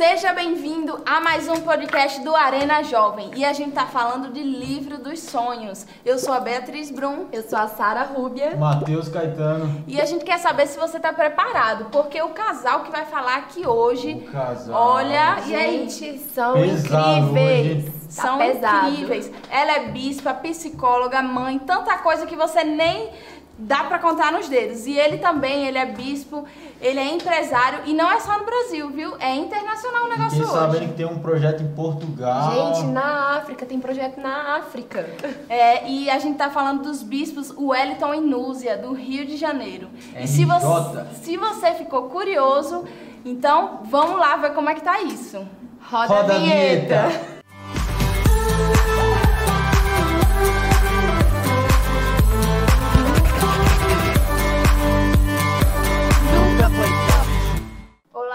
Seja bem-vindo a mais um podcast do Arena Jovem. E a gente tá falando de livro dos sonhos. Eu sou a Beatriz Brum. Eu sou a Sara Rúbia. Matheus Caetano. E a gente quer saber se você tá preparado, porque o casal que vai falar aqui hoje. O casal. Olha, e aí? Gente, são Pesado incríveis. hoje. Tá São pesado. incríveis. Ela é bispa, psicóloga, mãe, tanta coisa que você nem dá pra contar nos dedos. E ele também, ele é bispo, ele é empresário e não é só no Brasil, viu? É internacional o negócio Fiquei sabendo hoje. que tem um projeto em Portugal. Gente, na África, tem projeto na África. É, e a gente tá falando dos bispos Wellington e Núzia, do Rio de Janeiro. E se você, se você ficou curioso, então vamos lá ver como é que tá isso. Roda, Roda a vinheta.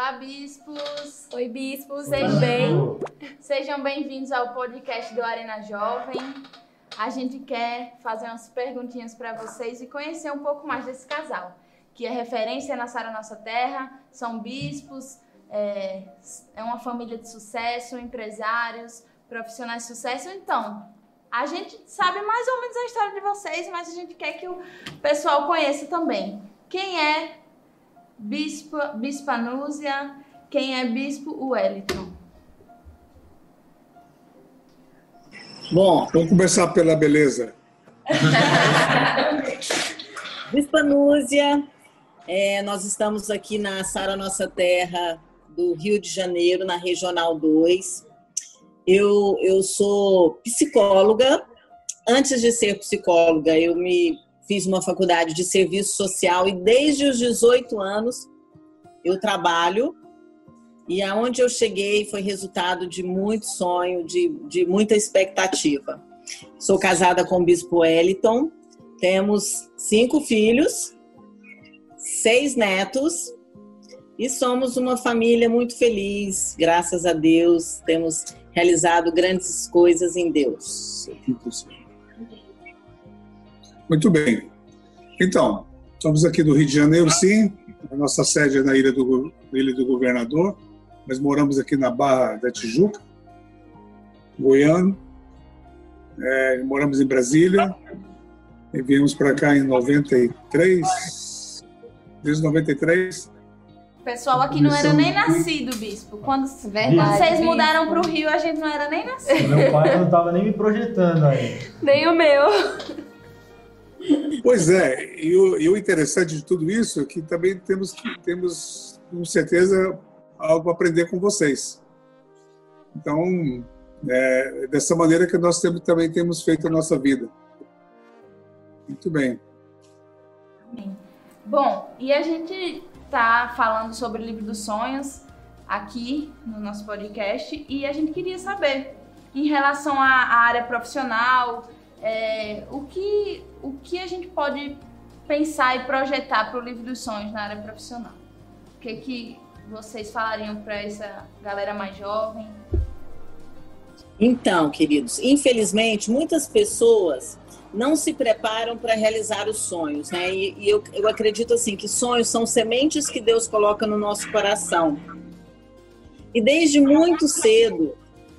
Olá, bispos! Oi, bispos, Oi, tudo bem? Sejam bem-vindos ao podcast do Arena Jovem. A gente quer fazer umas perguntinhas para vocês e conhecer um pouco mais desse casal, que é referência na Sara Nossa Terra, são bispos, é, é uma família de sucesso, empresários, profissionais de sucesso. Então, a gente sabe mais ou menos a história de vocês, mas a gente quer que o pessoal conheça também. Quem é Bispo, Bispa Núzia? Quem é Bispo Wellington? Bom, vamos começar pela beleza. Bispa Núzia, é, nós estamos aqui na Sara Nossa Terra do Rio de Janeiro, na Regional 2. Eu, eu sou psicóloga. Antes de ser psicóloga, eu me fiz uma faculdade de serviço social e desde os 18 anos eu trabalho. E aonde eu cheguei foi resultado de muito sonho, de, de muita expectativa. Sou casada com o Bispo Wellington, temos cinco filhos, seis netos e somos uma família muito feliz, graças a Deus. Temos realizado grandes coisas em Deus. Muito bem. Então, estamos aqui do Rio de Janeiro, sim. A nossa sede é na Ilha do, Ilha do Governador, mas moramos aqui na Barra da Tijuca, Goiânia. É, moramos em Brasília e viemos para cá em 93. Desde 93. O pessoal aqui não era nem nascido, bispo. Quando, Verdade, quando vocês bispo. mudaram pro Rio, a gente não era nem nascido. Meu pai não tava nem me projetando aí. Nem o meu. Pois é, e o, e o interessante de tudo isso é que também temos, temos com certeza, algo a aprender com vocês. Então, é dessa maneira que nós temos, também temos feito a nossa vida. Muito bem. Bom, e a gente tá falando sobre o livro dos sonhos aqui no nosso podcast e a gente queria saber, em relação à área profissional, é, o, que, o que a gente pode pensar e projetar para o livro dos sonhos na área profissional? O que, que vocês falariam para essa galera mais jovem? Então, queridos, infelizmente, muitas pessoas não se preparam para realizar os sonhos, né? E, e eu, eu acredito assim que sonhos são sementes que Deus coloca no nosso coração. E desde muito cedo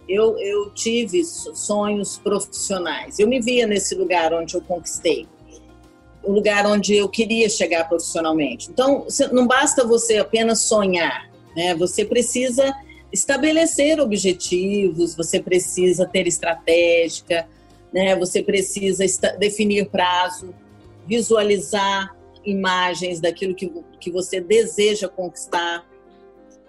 eu, eu tive sonhos profissionais. Eu me via nesse lugar onde eu conquistei, o lugar onde eu queria chegar profissionalmente. Então, não basta você apenas sonhar, né? Você precisa estabelecer objetivos, você precisa ter estratégica, né? Você precisa definir prazo, visualizar imagens daquilo que, que você deseja conquistar.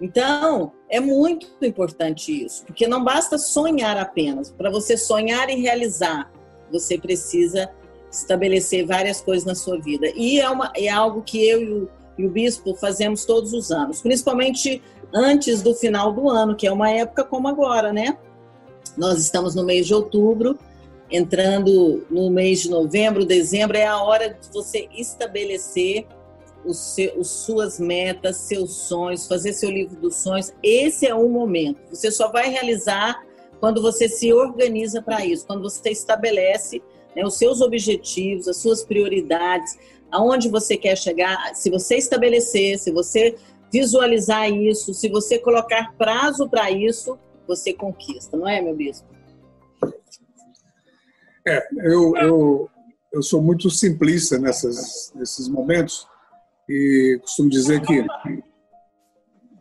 Então, é muito importante isso, porque não basta sonhar apenas. Para você sonhar e realizar, você precisa estabelecer várias coisas na sua vida. E é, uma, é algo que eu e o, e o bispo fazemos todos os anos, principalmente antes do final do ano, que é uma época como agora, né? Nós estamos no mês de outubro, entrando no mês de novembro, dezembro, é a hora de você estabelecer os seu, os suas metas, seus sonhos, fazer seu livro dos sonhos. Esse é o momento. Você só vai realizar quando você se organiza para isso, quando você estabelece né, os seus objetivos, as suas prioridades, aonde você quer chegar. Se você estabelecer, se você visualizar isso, se você colocar prazo para isso, você conquista, não é, meu bispo? É, eu, eu, eu sou muito simplista nessas, nesses momentos e costumo dizer que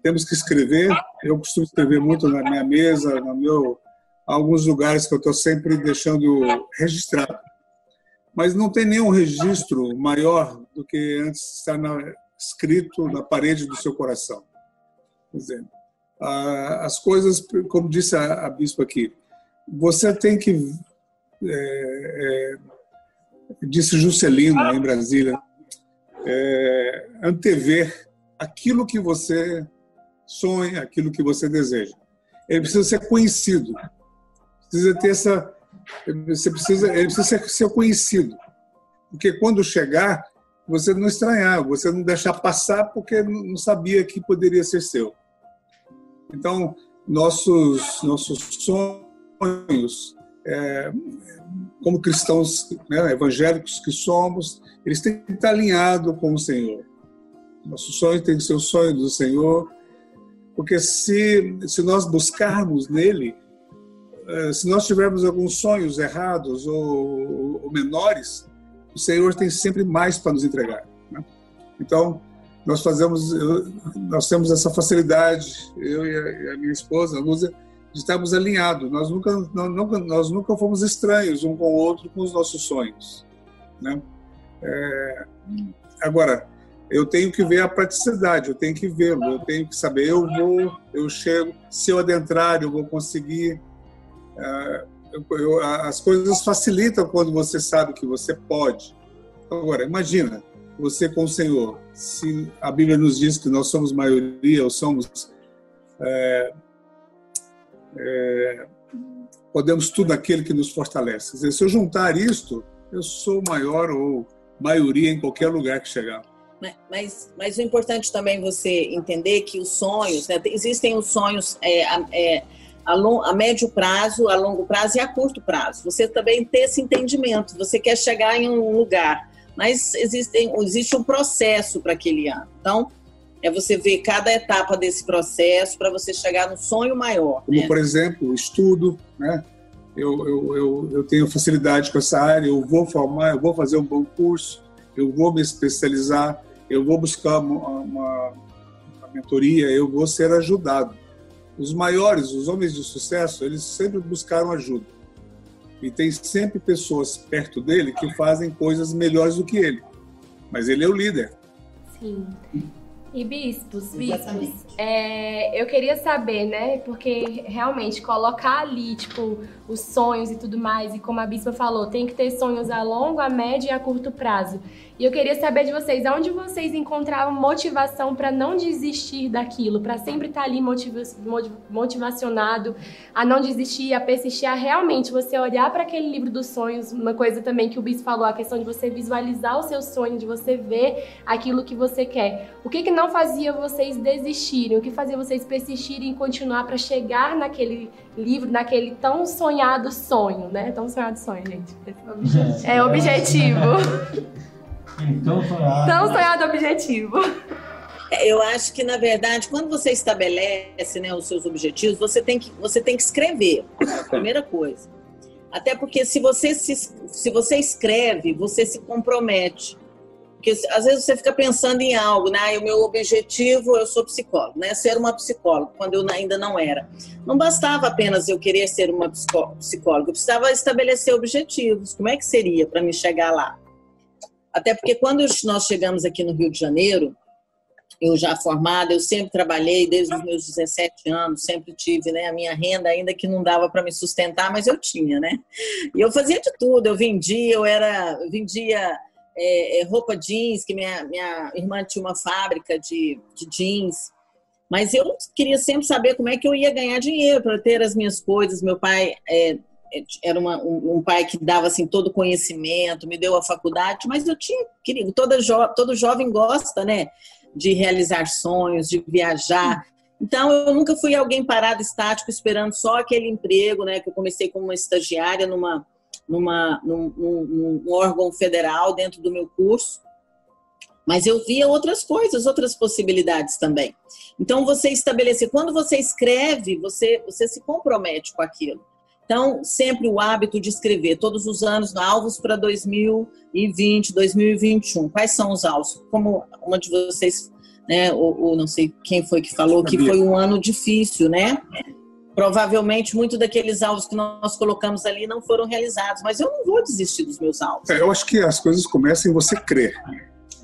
temos que escrever. Eu costumo escrever muito na minha mesa, no meu, alguns lugares que eu estou sempre deixando registrado. Mas não tem nenhum registro maior do que antes estar na, escrito na parede do seu coração. Quer dizer, as coisas, como disse a, a bispo aqui, você tem que, é, é, disse Juscelino em Brasília, é, antever aquilo que você sonha, aquilo que você deseja. Ele precisa ser conhecido, precisa ter essa, você precisa, ele precisa ser, ser conhecido, porque quando chegar você não estranhar, você não deixar passar porque não sabia que poderia ser seu. Então, nossos, nossos sonhos, é, como cristãos né, evangélicos que somos, eles têm que estar alinhados com o Senhor. Nosso sonho tem que ser o sonho do Senhor, porque se, se nós buscarmos nele, é, se nós tivermos alguns sonhos errados ou, ou menores, o Senhor tem sempre mais para nos entregar. Né? Então, nós fazemos, nós temos essa facilidade, eu e a minha esposa, a Lúcia, de estarmos alinhados. Nós nunca, nunca, nós nunca fomos estranhos um com o outro com os nossos sonhos. Né? É, agora, eu tenho que ver a praticidade, eu tenho que vê-lo, eu tenho que saber, eu vou, eu chego, se eu adentrar, eu vou conseguir. É, eu, as coisas facilitam quando você sabe que você pode. Agora, imagina você com o Senhor. Se a Bíblia nos diz que nós somos maioria, ou somos. É, é, podemos tudo aquele que nos fortalece. Dizer, se eu juntar isto, eu sou maior ou maioria em qualquer lugar que chegar. Mas, mas o importante também você entender que os sonhos, né, existem os sonhos é, é, a, long, a médio prazo, a longo prazo e a curto prazo. Você também ter esse entendimento. Você quer chegar em um lugar, mas existe, existe um processo para aquele ano. Então, é você ver cada etapa desse processo para você chegar no sonho maior. Como, né? por exemplo, estudo, né? Eu, eu, eu, eu, tenho facilidade com essa área, eu vou formar, eu vou fazer um bom curso, eu vou me especializar, eu vou buscar uma, uma, uma mentoria, eu vou ser ajudado. Os maiores, os homens de sucesso, eles sempre buscaram ajuda. E tem sempre pessoas perto dele que fazem coisas melhores do que ele. Mas ele é o líder. Sim. E bispos, bispos, é, eu queria saber, né? Porque realmente colocar ali, tipo, os sonhos e tudo mais, e como a bispa falou, tem que ter sonhos a longo, a médio e a curto prazo. E eu queria saber de vocês, onde vocês encontravam motivação para não desistir daquilo, para sempre estar tá ali motiva motivacionado, a não desistir, a persistir, a realmente você olhar para aquele livro dos sonhos, uma coisa também que o Bis falou, a questão de você visualizar o seu sonho, de você ver aquilo que você quer. O que, que não fazia vocês desistirem? O que fazia vocês persistirem e continuar para chegar naquele livro, naquele tão sonhado sonho, né? Tão sonhado sonho, gente. É objetivo. Então sonhado. Tão sonhado objetivo. É, eu acho que, na verdade, quando você estabelece né, os seus objetivos, você tem que, você tem que escrever, a primeira coisa. Até porque se você, se, se você escreve, você se compromete. Porque às vezes você fica pensando em algo, né? Ah, o meu objetivo, eu sou psicólogo, né? Ser uma psicóloga, quando eu ainda não era. Não bastava apenas eu querer ser uma psicóloga, eu precisava estabelecer objetivos. Como é que seria para me chegar lá? Até porque quando nós chegamos aqui no Rio de Janeiro, eu já formada, eu sempre trabalhei desde os meus 17 anos, sempre tive né, a minha renda, ainda que não dava para me sustentar, mas eu tinha, né? E eu fazia de tudo, eu vendia, eu era, eu vendia é, é, roupa jeans, que minha, minha irmã tinha uma fábrica de, de jeans, mas eu queria sempre saber como é que eu ia ganhar dinheiro para ter as minhas coisas. Meu pai é, era uma, um, um, pai que dava assim todo conhecimento, me deu a faculdade, mas eu tinha, querido, toda jo, todo jovem gosta, né, de realizar sonhos, de viajar. Então eu nunca fui alguém parado estático esperando só aquele emprego, né, que eu comecei como uma estagiária numa numa num, num, num órgão federal dentro do meu curso. Mas eu via outras coisas, outras possibilidades também. Então, você estabelecer, quando você escreve, você, você se compromete com aquilo. Então, sempre o hábito de escrever, todos os anos, alvos para 2020, 2021. Quais são os alvos? Como uma de vocês, né, ou, ou não sei quem foi que falou, que foi um ano difícil, né? Provavelmente, muitos daqueles alvos que nós colocamos ali não foram realizados, mas eu não vou desistir dos meus alvos. É, eu acho que as coisas começam em você crer.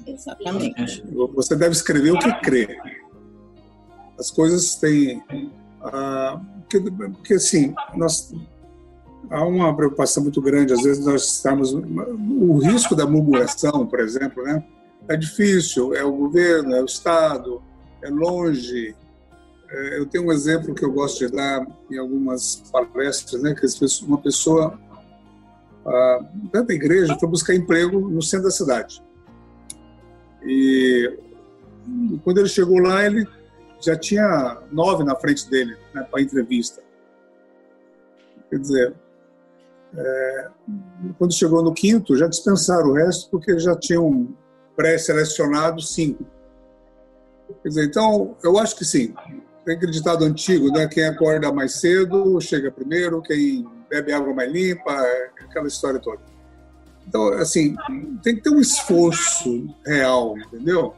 Exatamente. Você deve escrever o que crê. As coisas têm. Ah, porque, porque, assim, nós, há uma preocupação muito grande, às vezes nós estamos. O risco da murmuração, por exemplo, né? É difícil, é o governo, é o Estado, é longe, é, eu tenho um exemplo que eu gosto de dar em algumas palestras, né, que uma pessoa dentro da igreja foi buscar emprego no centro da cidade. E quando ele chegou lá, ele já tinha nove na frente dele né, para entrevista. Quer dizer, é, quando chegou no quinto, já dispensaram o resto porque já tinham pré-selecionado cinco. Quer dizer, então, eu acho que sim, tem aquele ditado antigo, né? Quem acorda mais cedo chega primeiro, quem bebe água mais limpa, aquela história toda. Então, assim, tem que ter um esforço real, entendeu?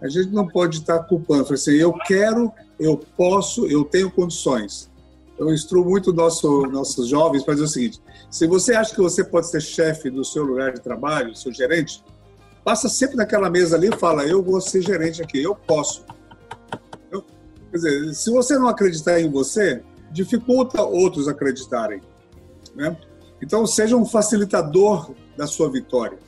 A gente não pode estar culpando. Assim, eu quero, eu posso, eu tenho condições. Eu instruo muito nosso, nossos jovens para dizer o seguinte: se você acha que você pode ser chefe do seu lugar de trabalho, seu gerente, passa sempre naquela mesa ali e fala: eu vou ser gerente aqui, eu posso. Quer dizer, se você não acreditar em você, dificulta outros acreditarem. Né? Então, seja um facilitador da sua vitória.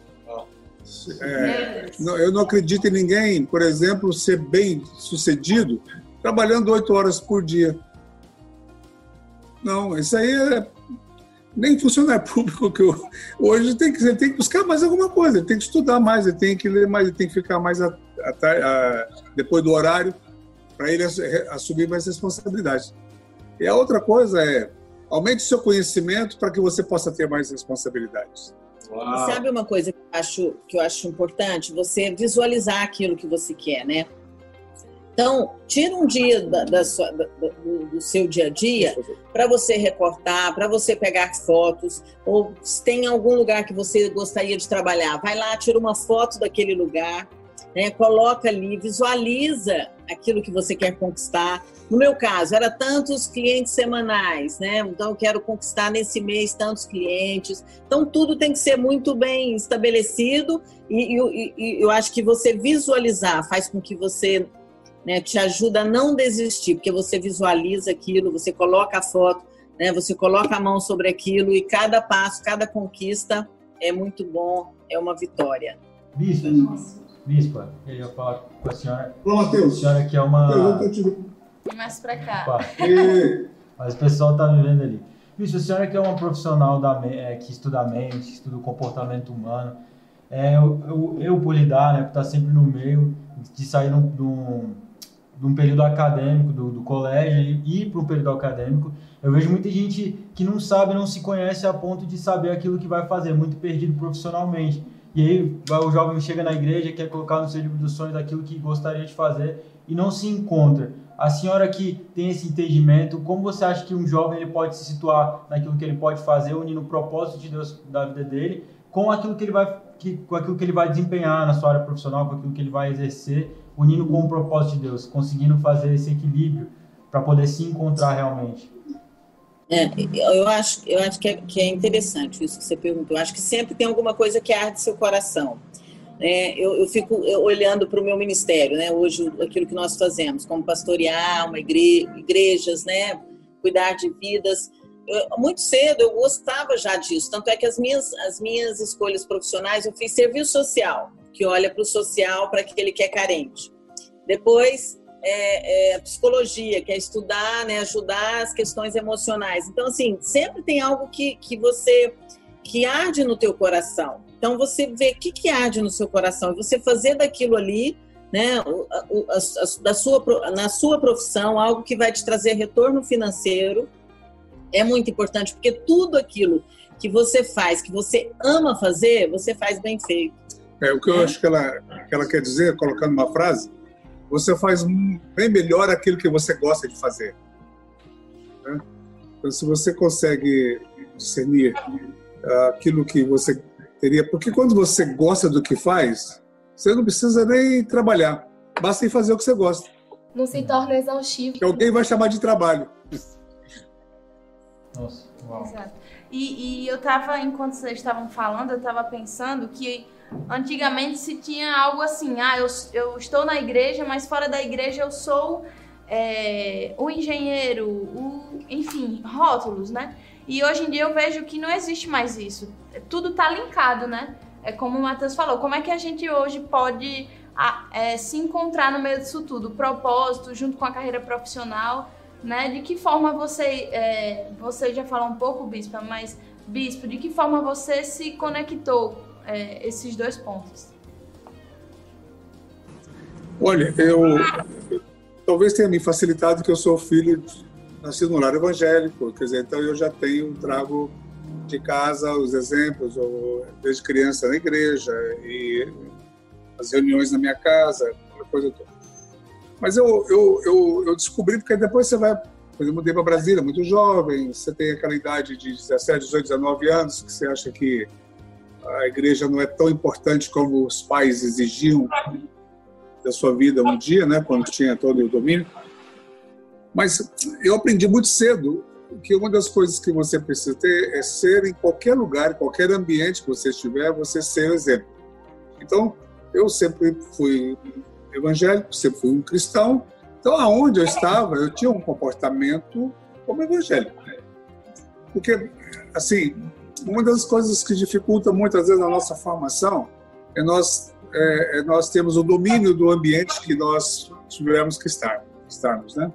É, eu não acredito em ninguém, por exemplo, ser bem sucedido trabalhando oito horas por dia. Não, isso aí é nem funcionário público que eu, hoje tem que ele tem que buscar mais alguma coisa, tem que estudar mais, ele tem que ler mais, ele tem que ficar mais a, a, a, depois do horário para ele assumir mais responsabilidades. E a outra coisa é aumente seu conhecimento para que você possa ter mais responsabilidades. Uau. Sabe uma coisa que eu, acho, que eu acho importante? Você visualizar aquilo que você quer, né? Então, tira um dia da, da sua, da, do, do, seu dia a dia para você recortar, para você pegar fotos, ou se tem algum lugar que você gostaria de trabalhar, vai lá, tira uma foto daquele lugar, né? coloca ali, visualiza aquilo que você quer conquistar. No meu caso, era tantos clientes semanais, né? Então, eu quero conquistar nesse mês tantos clientes. Então, tudo tem que ser muito bem estabelecido e, e, e eu acho que você visualizar faz com que você né, te ajuda a não desistir, porque você visualiza aquilo, você coloca a foto, né? Você coloca a mão sobre aquilo e cada passo, cada conquista é muito bom, é uma vitória. Bispo, Bispa, eu ia falar com a senhora. Ô, Matheus. A senhora que é uma. Vem mais pra cá. Opa. Mas o pessoal tá me vendo ali. Bispa, a senhora que é uma profissional da, é, que estuda a mente, que estuda o comportamento humano. É, eu, eu, eu, por lidar, né, por estar sempre no meio, de sair num, num, num período acadêmico do, do colégio e ir para um período acadêmico, eu vejo muita gente que não sabe, não se conhece a ponto de saber aquilo que vai fazer, muito perdido profissionalmente. E aí o jovem chega na igreja, quer colocar no seu livro dos sonhos aquilo que gostaria de fazer e não se encontra. A senhora que tem esse entendimento, como você acha que um jovem ele pode se situar naquilo que ele pode fazer, unindo o propósito de Deus da vida dele com aquilo que ele vai, que, com aquilo que ele vai desempenhar na sua área profissional, com aquilo que ele vai exercer, unindo com o propósito de Deus, conseguindo fazer esse equilíbrio para poder se encontrar realmente? É, eu acho, eu acho que é, que é interessante isso que você perguntou. Eu acho que sempre tem alguma coisa que arde seu coração. É, eu, eu, fico olhando para o meu ministério, né? Hoje, aquilo que nós fazemos, como pastorear uma igre, igrejas, né? Cuidar de vidas. Eu, muito cedo eu gostava já disso. Tanto é que as minhas, as minhas escolhas profissionais, eu fiz serviço social, que olha para o social, para aquele que é carente. Depois, é, é, psicologia, que é estudar, né, ajudar as questões emocionais. Então, assim, sempre tem algo que, que você que arde no teu coração. Então, você vê o que, que arde no seu coração você fazer daquilo ali, né, a, a, a, da sua, na sua profissão, algo que vai te trazer retorno financeiro, é muito importante, porque tudo aquilo que você faz, que você ama fazer, você faz bem feito. É, o que eu acho que ela, que ela quer dizer, colocando uma frase, você faz bem melhor aquilo que você gosta de fazer. Né? Então, se você consegue discernir uh, aquilo que você teria. Porque quando você gosta do que faz, você não precisa nem trabalhar, basta ir fazer o que você gosta. Não se torna exaustivo. Que alguém vai chamar de trabalho. Nossa, uau. Exato. E, e eu estava, enquanto vocês estavam falando, eu estava pensando que antigamente se tinha algo assim, ah, eu, eu estou na igreja, mas fora da igreja eu sou é, o engenheiro, o, enfim, rótulos, né? E hoje em dia eu vejo que não existe mais isso. Tudo está linkado, né? É como o Matheus falou, como é que a gente hoje pode é, se encontrar no meio disso tudo? Propósito, junto com a carreira profissional, né? De que forma você, é, você já falou um pouco, Bispo, mas, Bispo, de que forma você se conectou é, esses dois pontos? Olha, eu talvez tenha me facilitado que eu sou filho nascido no lar evangélico, quer dizer, então eu já tenho trago de casa os exemplos, ou, desde criança na igreja e as reuniões na minha casa, aquela coisa toda. Mas eu, eu, eu, eu descobri porque depois você vai eu mudei para Brasília, muito jovem, você tem aquela idade de 17, 18, 19 anos, que você acha que a igreja não é tão importante como os pais exigiam da sua vida um dia, né, quando tinha todo o domínio. Mas eu aprendi muito cedo que uma das coisas que você precisa ter é ser em qualquer lugar, qualquer ambiente que você estiver, você ser exemplo. Então, eu sempre fui evangélico, sempre fui um cristão. Então, aonde eu estava, eu tinha um comportamento como evangélico. Porque, assim, uma das coisas que dificulta muitas vezes a nossa formação é nós, é, é nós temos o domínio do ambiente que nós tivemos que estar, estarmos, né?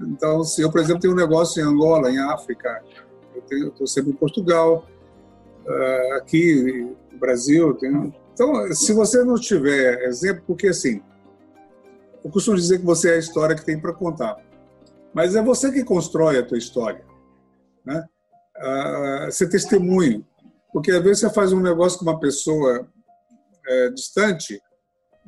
Então, se eu, por exemplo, tenho um negócio em Angola, em África, eu estou sempre em Portugal, uh, aqui no Brasil. Tenho... Então, se você não tiver exemplo, porque assim, eu costumo dizer que você é a história que tem para contar, mas é você que constrói a tua história, né? Ser testemunho. Porque às vezes você faz um negócio com uma pessoa é, distante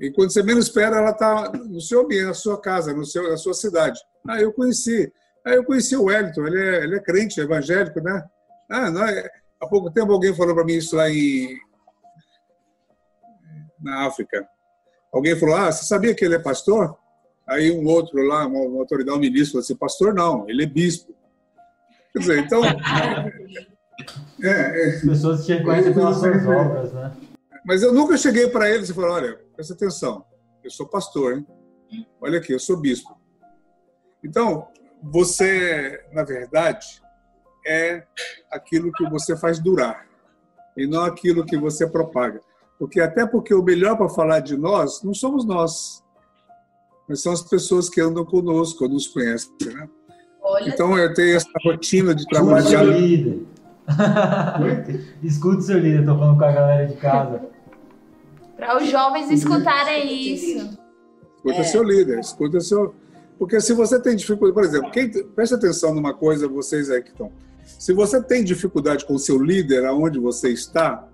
e quando você menos espera, ela está no seu ambiente, na sua casa, no seu, na sua cidade. Ah, eu conheci. Ah, eu conheci o Wellington, ele é, ele é crente, é evangélico, né? Ah, não, é... há pouco tempo alguém falou para mim isso lá em... na África. Alguém falou, ah, você sabia que ele é pastor? Aí um outro lá, uma autoridade, um ministro, falou assim, pastor não, ele é bispo. Quer dizer, então. É, é, As pessoas te reconhecem pelas suas obras, né? Mas eu nunca cheguei para eles e falei: olha, presta atenção, eu sou pastor, hein? Olha aqui, eu sou bispo. Então, você, na verdade, é aquilo que você faz durar e não aquilo que você propaga. Porque até porque o melhor para falar de nós não somos nós, mas são as pessoas que andam conosco, nos conhecem, né? Olha então eu tenho essa rotina de trabalhar. Escute seu líder. Escute seu líder, tô falando com a galera de casa. Para os jovens escutarem isso. Escuta é. seu líder, escuta seu. Porque se você tem dificuldade, por exemplo, quem, preste atenção numa coisa, vocês aí que estão. Se você tem dificuldade com o seu líder, aonde você está,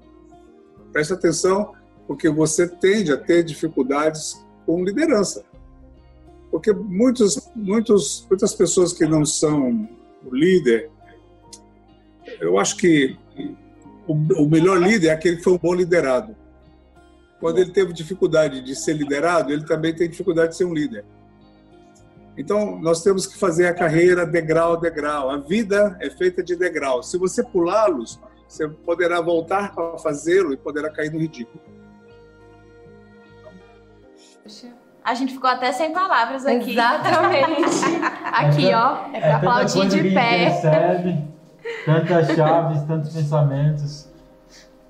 preste atenção, porque você tende a ter dificuldades com liderança. Porque muitos, muitos, muitas pessoas que não são o líder, eu acho que o, o melhor líder é aquele que foi um bom liderado. Quando ele teve dificuldade de ser liderado, ele também tem dificuldade de ser um líder. Então, nós temos que fazer a carreira degrau a degrau. A vida é feita de degrau. Se você pulá-los, você poderá voltar para fazê-lo e poderá cair no ridículo. A gente ficou até sem palavras aqui. Exatamente. aqui, ó, é para é aplaudir de pé. Recebe, tantas chaves, tantos pensamentos.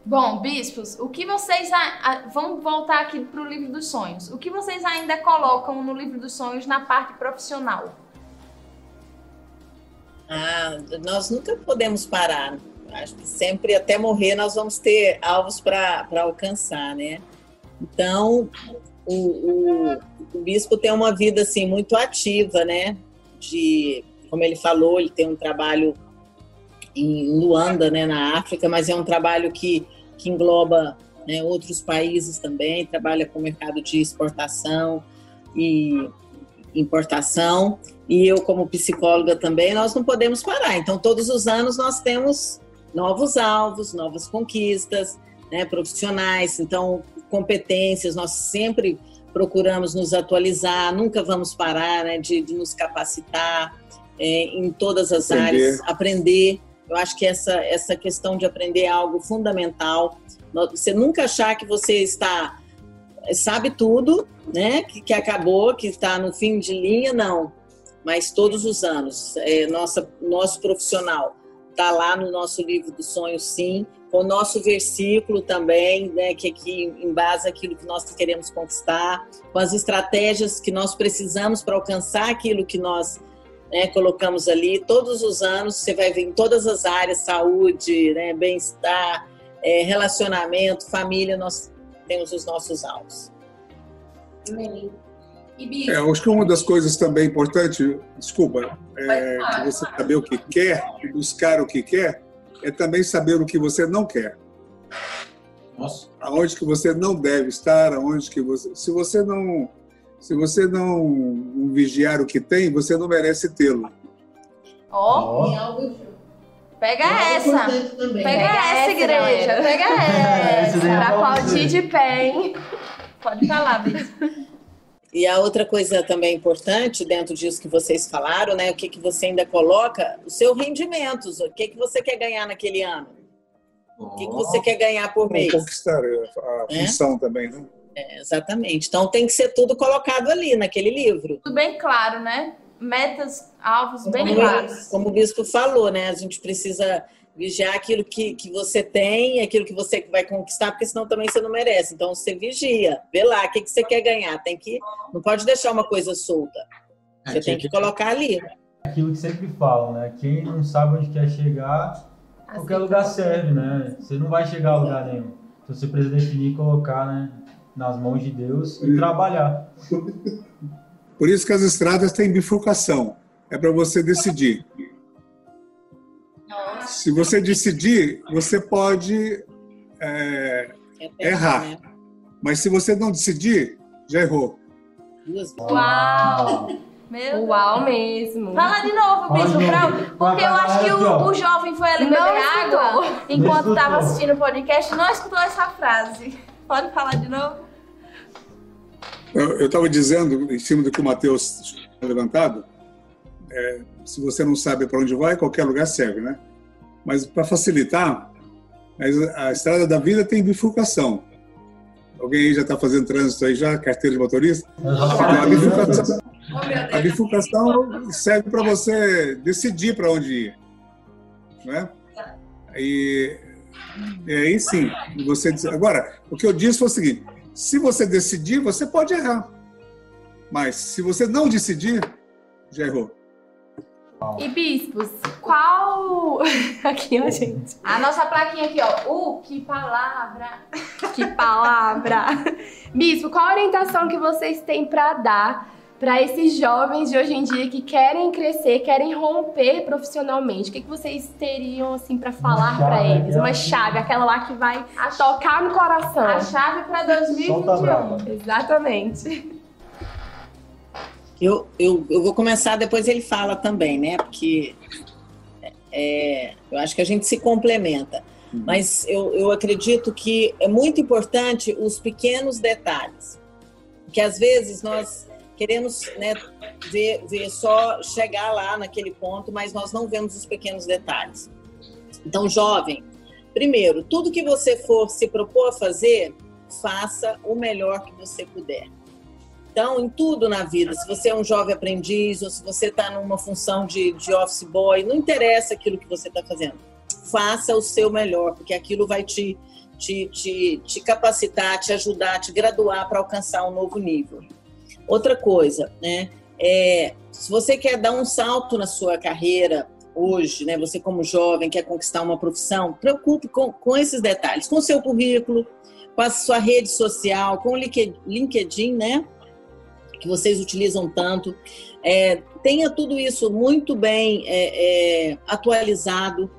Bom, bispos, o que vocês. A, a, vamos voltar aqui para o livro dos sonhos. O que vocês ainda colocam no livro dos sonhos na parte profissional? Ah, nós nunca podemos parar. Acho que sempre, até morrer, nós vamos ter alvos para alcançar, né? Então, o, o, o bispo tem uma vida assim muito ativa, né? De, como ele falou, ele tem um trabalho em Luanda, né, na África, mas é um trabalho que, que engloba né, outros países também, trabalha com o mercado de exportação e importação, e eu como psicóloga também, nós não podemos parar. Então, todos os anos nós temos novos alvos, novas conquistas, né, profissionais, então competências, nós sempre procuramos nos atualizar, nunca vamos parar né, de, de nos capacitar é, em todas as aprender. áreas, aprender. Eu acho que essa, essa questão de aprender é algo fundamental. Você nunca achar que você está sabe tudo, né? Que, que acabou, que está no fim de linha, não. Mas todos os anos, é, nossa, nosso profissional está lá no nosso livro dos sonhos, sim. Com o nosso versículo também, né? Que aqui embasa aquilo que nós queremos conquistar, com as estratégias que nós precisamos para alcançar aquilo que nós né, colocamos ali. Todos os anos você vai ver em todas as áreas, saúde, né, bem-estar, é, relacionamento, família, nós temos os nossos alvos. Amém. E, é, acho que uma das coisas também importante, desculpa, é que você saber o que quer e buscar o que quer, é também saber o que você não quer. Nossa. Aonde que você não deve estar, aonde que você, se você não, se você não vigiar o que tem, você não merece tê-lo. Ó. Oh. Pega essa. Pega, Pega essa, igreja. Pega essa. Pra aplaudir de pé, hein? Pode falar, Bispo. E a outra coisa também importante dentro disso que vocês falaram, né? O que, que você ainda coloca? O seu rendimento. O que, que você quer ganhar naquele ano? O que, que você quer ganhar por mês? Conquistar a função é? também, né? É, exatamente. Então tem que ser tudo colocado ali naquele livro. Tudo bem claro, né? metas, alvos bem como, claros. Como o bispo falou, né? A gente precisa vigiar aquilo que, que você tem, aquilo que você vai conquistar, porque senão também você não merece. Então você vigia, vê lá o que, que você quer ganhar. Tem que, não pode deixar uma coisa solta. É, você é, tem que, que colocar ali. Aquilo que sempre falam, né? Quem não sabe onde quer chegar, assim, qualquer lugar serve, né? Você não vai chegar a lugar nenhum. Então você precisa definir e colocar, né? Nas mãos de Deus e trabalhar. Por isso que as estradas têm bifurcação. É para você decidir. Se você decidir, você pode é, é errar. Né? Mas se você não decidir, já errou. Uau! Meu Uau mesmo. Fala de novo, Bispo, pra... porque eu acho que o, o jovem foi ali beber água enquanto estava assistindo o podcast e não escutou essa frase. Pode falar de novo? Eu estava dizendo, em cima do que o Matheus tinha levantado, é, se você não sabe para onde vai, qualquer lugar serve, né? Mas para facilitar, a estrada da vida tem bifurcação. Alguém aí já está fazendo trânsito aí já, carteira de motorista? A bifurcação, a bifurcação serve para você decidir para onde ir, né? E, e aí sim, você agora o que eu disse foi o seguinte: se você decidir, você pode errar. Mas se você não decidir, já errou. E bispos, qual. Aqui, ó, gente. A nossa plaquinha aqui, ó. Uh, que palavra! Que palavra! Bispo, qual a orientação que vocês têm para dar para esses jovens de hoje em dia que querem crescer, querem romper profissionalmente? O que, que vocês teriam assim para falar para eles? Uma chave, aquela lá que vai a tocar no coração. A chave para 2021. Exatamente. Eu, eu, eu vou começar, depois ele fala também, né? Porque é, eu acho que a gente se complementa. Uhum. Mas eu, eu acredito que é muito importante os pequenos detalhes. Que às vezes nós queremos né, ver, ver só chegar lá naquele ponto, mas nós não vemos os pequenos detalhes. Então, jovem, primeiro, tudo que você for se propor a fazer, faça o melhor que você puder. Então, em tudo na vida, se você é um jovem aprendiz ou se você está numa função de, de office boy, não interessa aquilo que você está fazendo. Faça o seu melhor, porque aquilo vai te, te, te, te capacitar, te ajudar, te graduar para alcançar um novo nível. Outra coisa, né? É, se você quer dar um salto na sua carreira hoje, né? Você como jovem quer conquistar uma profissão, preocupe com, com esses detalhes, com o seu currículo, com a sua rede social, com o LinkedIn, né? Que vocês utilizam tanto. É, tenha tudo isso muito bem é, é, atualizado,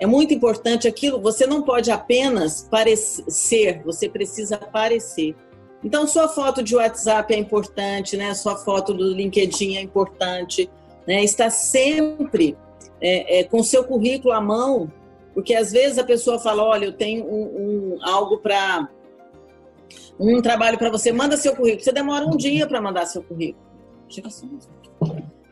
É muito importante aquilo, você não pode apenas parecer, você precisa parecer. Então, sua foto de WhatsApp é importante, né? Sua foto do LinkedIn é importante, né? Está sempre é, é, com seu currículo à mão, porque às vezes a pessoa fala, olha, eu tenho um, um algo para um trabalho para você, manda seu currículo. Você demora um dia para mandar seu currículo.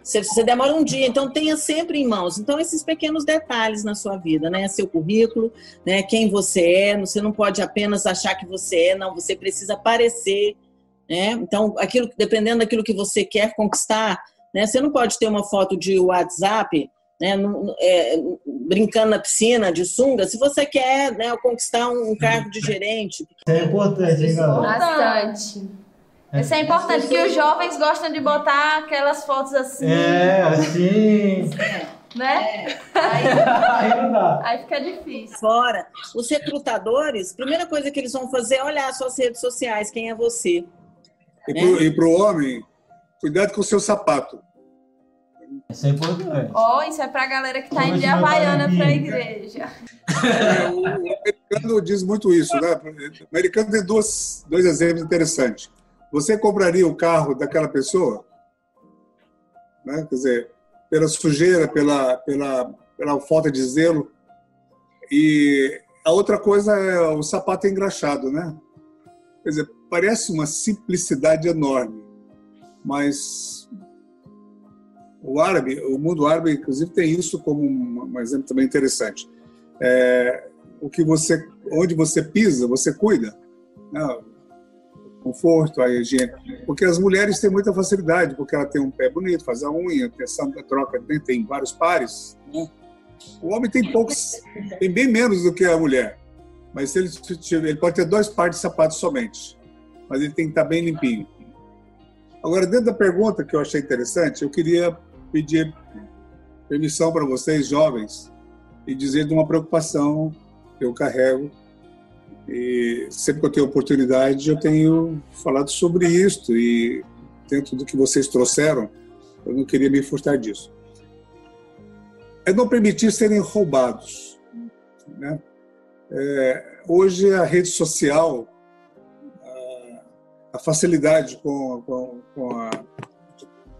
Você, você demora um dia, então tenha sempre em mãos. Então, esses pequenos detalhes na sua vida, né? Seu currículo, né? Quem você é, você não pode apenas achar que você é, não, você precisa parecer, né? Então, aquilo, dependendo daquilo que você quer conquistar, né? Você não pode ter uma foto de WhatsApp né, é, brincando na piscina de sunga, se você quer né, conquistar um cargo de gerente. É importante, hein, galera? Bastante. Isso é importante, que os jovens gostam de botar aquelas fotos assim. É, assim. Né? É. Aí, Aí não dá. aí fica difícil. Fora, os recrutadores, primeira coisa que eles vão fazer é olhar suas redes sociais, quem é você. E para o homem, cuidado com o seu sapato. Isso é importante. Ó, isso é pra galera que tá Como indo de Havaiana pra igreja. É, o, o americano diz muito isso, né? O americano tem duas, dois exemplos interessantes. Você compraria o carro daquela pessoa? Né? Quer dizer, pela sujeira, pela, pela, pela falta de zelo. E a outra coisa é o sapato engraxado, né? Quer dizer, parece uma simplicidade enorme, mas o árabe, o mundo árabe, inclusive, tem isso como um, exemplo também interessante. É, o que você, onde você pisa, você cuida. Né? O conforto, a higiene. Porque as mulheres têm muita facilidade, porque ela tem um pé bonito, faz a unha, tem essa troca, tem, tem vários pares. né? O homem tem poucos, tem bem menos do que a mulher. Mas ele, ele pode ter dois pares de sapatos somente. Mas ele tem que estar bem limpinho. Agora, dentro da pergunta que eu achei interessante, eu queria pedir permissão para vocês, jovens, e dizer de uma preocupação que eu carrego. E sempre que eu tenho oportunidade, eu tenho falado sobre isto. E dentro do que vocês trouxeram, eu não queria me furtar disso. É não permitir serem roubados. Né? É, hoje, a rede social, a, facilidade com, com, com, a,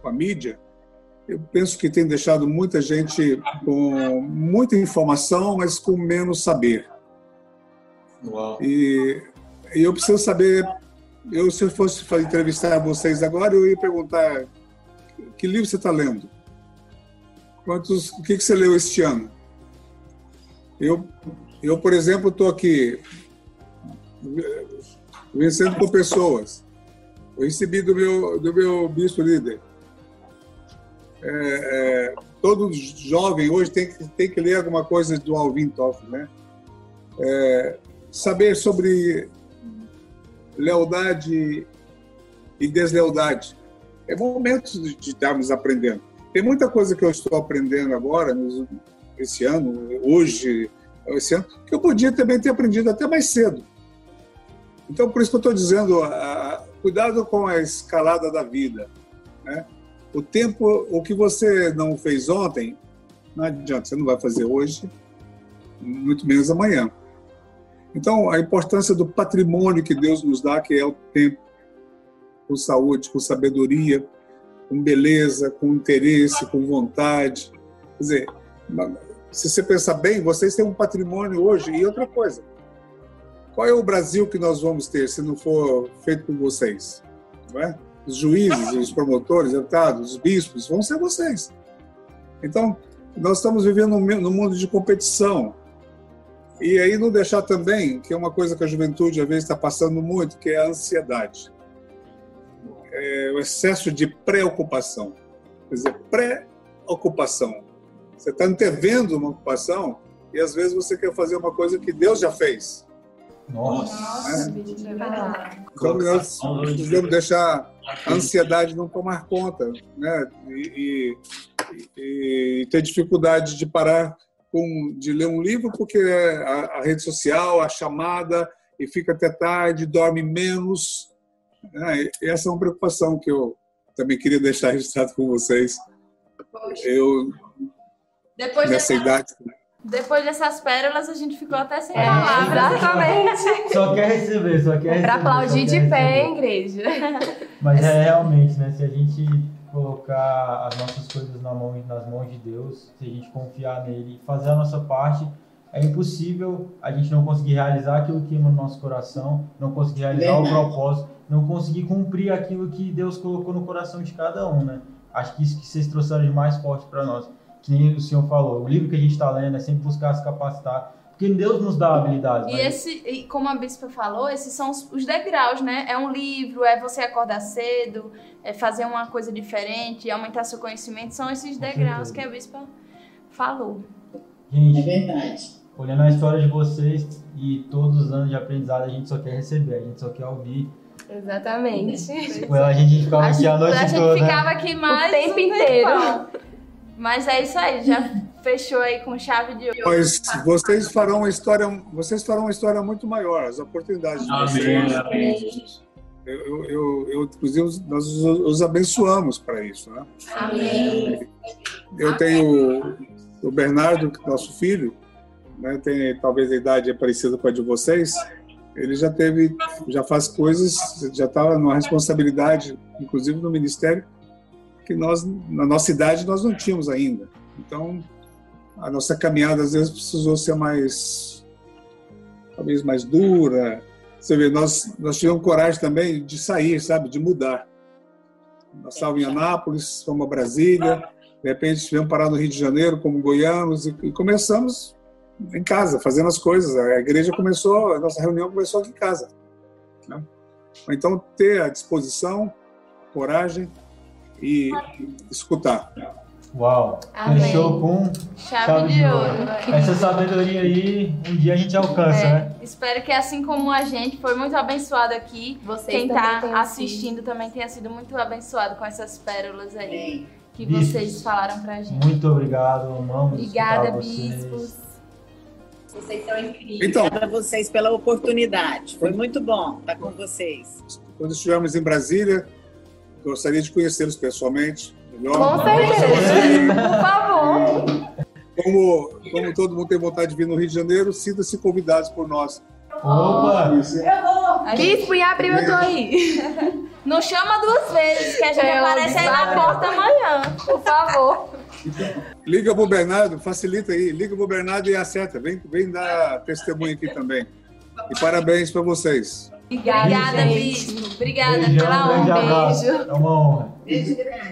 com a mídia, eu penso que tem deixado muita gente com muita informação, mas com menos saber. Uau. E, e eu preciso saber, eu se eu fosse entrevistar vocês agora, eu ia perguntar que livro você está lendo? Quantos, o que, que você leu este ano? Eu, eu por exemplo, estou aqui eh, vencendo com pessoas. Eu recebi do meu, do meu bispo líder. É, é, todo jovem hoje tem tem que ler alguma coisa do Alvin Toffler, né? É, saber sobre lealdade e deslealdade. É momento de estarmos aprendendo. Tem muita coisa que eu estou aprendendo agora, esse ano, hoje, esse ano, que eu podia também ter aprendido até mais cedo. Então, por isso que eu estou dizendo, ah, cuidado com a escalada da vida. Né? O tempo, o que você não fez ontem, não adianta, você não vai fazer hoje, muito menos amanhã. Então, a importância do patrimônio que Deus nos dá, que é o tempo, com saúde, com sabedoria, com beleza, com interesse, com vontade. Quer dizer, se você pensar bem, vocês têm um patrimônio hoje. E outra coisa, qual é o Brasil que nós vamos ter se não for feito por vocês? Não é? Os juízes, os promotores, deputados, os bispos, vão ser vocês. Então, nós estamos vivendo num mundo de competição. E aí não deixar também, que é uma coisa que a juventude às vezes está passando muito, que é a ansiedade. É o excesso de preocupação. Quer dizer, pré-ocupação. Você está antevendo uma ocupação e às vezes você quer fazer uma coisa que Deus já fez. Nossa. Nossa, bicho, é. Então nós precisamos deixar a ansiedade não tomar conta, né? E, e- e ter dificuldade de parar com, de ler um livro porque a, a rede social, a chamada, e fica até tarde, dorme menos. né? Essa é uma preocupação que eu também queria deixar registrado com vocês. Poxa. Eu, Depois nessa dessa, idade, Depois dessas pérolas, a gente ficou até sem É, palavras. exatamente. Só quer receber, só quer receber. Pra aplaudir de pé, hein, igreja? Mas é realmente, né? Se a gente colocar as nossas coisas na mão, nas mãos de Deus, se a gente confiar nele e fazer a nossa parte, é impossível a gente não conseguir realizar aquilo que ama no nosso coração, não conseguir realizar o propósito, não conseguir cumprir aquilo que Deus colocou no coração de cada um, né? Acho que isso que vocês trouxeram de mais forte para nós. Que o senhor falou, o livro que a gente está lendo é sempre buscar se capacitar, porque Deus nos dá habilidades. E mas- esse, e como a bispa falou, esses são os, os degraus, né? É um livro, é você acordar cedo, é fazer uma coisa diferente, aumentar seu conhecimento. São esses degraus que a bispa falou. É Gente, verdade. olhando a história de vocês e todos os anos de aprendizado, a gente só quer receber, a gente só quer ouvir. Exatamente. Com ela a gente ficava aqui a noite a gente toda. ficava aqui mais tempo um inteiro. Mas é isso aí, já fechou aí com chave de ouro. Mas vocês farão uma história, vocês farão uma história muito maior, as oportunidades de vocês. Eu, eu, eu, eu, inclusive, nós os, os abençoamos para isso. Né? Amém. Eu tenho o Bernardo, nosso filho, né, tem talvez a idade parecida com a de vocês. Ele já teve, já faz coisas, já estava numa responsabilidade, inclusive no ministério, que nós, na nossa idade, nós não tínhamos ainda. Então, a nossa caminhada às vezes precisou ser mais, talvez mais dura. Você vê, nós, nós tivemos coragem também de sair, sabe, de mudar. Nós estávamos em Anápolis, fomos a Brasília, de repente estivemos parados no Rio de Janeiro como goianos e, e começamos em casa, fazendo as coisas. A igreja começou, a nossa reunião começou aqui em casa. né? Então, ter a disposição, coragem e escutar. Uau, Amém. fechou com Chave, de ouro. velho. Essa sabedoria aí, um dia a gente alcança, É, né? espero que assim como a gente foi muito abençoado aqui, Vocês quem tá tenham assistindo também tenha sido muito abençoado com essas pérolas aí que Bispos. vocês falaram pra gente. Muito obrigado, amamos Obrigada, bispos. Vocês são incríveis. Então. Obrigada a vocês pela oportunidade. Foi muito bom estar com vocês. Quando estivermos em Brasília, gostaria de conhecê-los pessoalmente. Melhor. Com certeza. Por favor. Como, como todo mundo tem vontade de vir no Rio de Janeiro, sinta-se convidados por nós. Opa! Gente Bispo, e abriu, eu tô aí. não chama duas vezes, que a gente É, aparece aí na porta amanhã. Por favor. Liga pro Bernardo, facilita aí. Liga pro Bernardo e acerta. Vem, vem dar testemunho aqui também. E parabéns para vocês. Obrigada, gente. bispo. Obrigada Beijão, pela grande honra. abraço. beijo. É uma honra.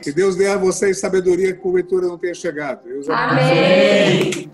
Que Deus dê a vocês sabedoria que porventura não tenha chegado. Abençoe. Amém.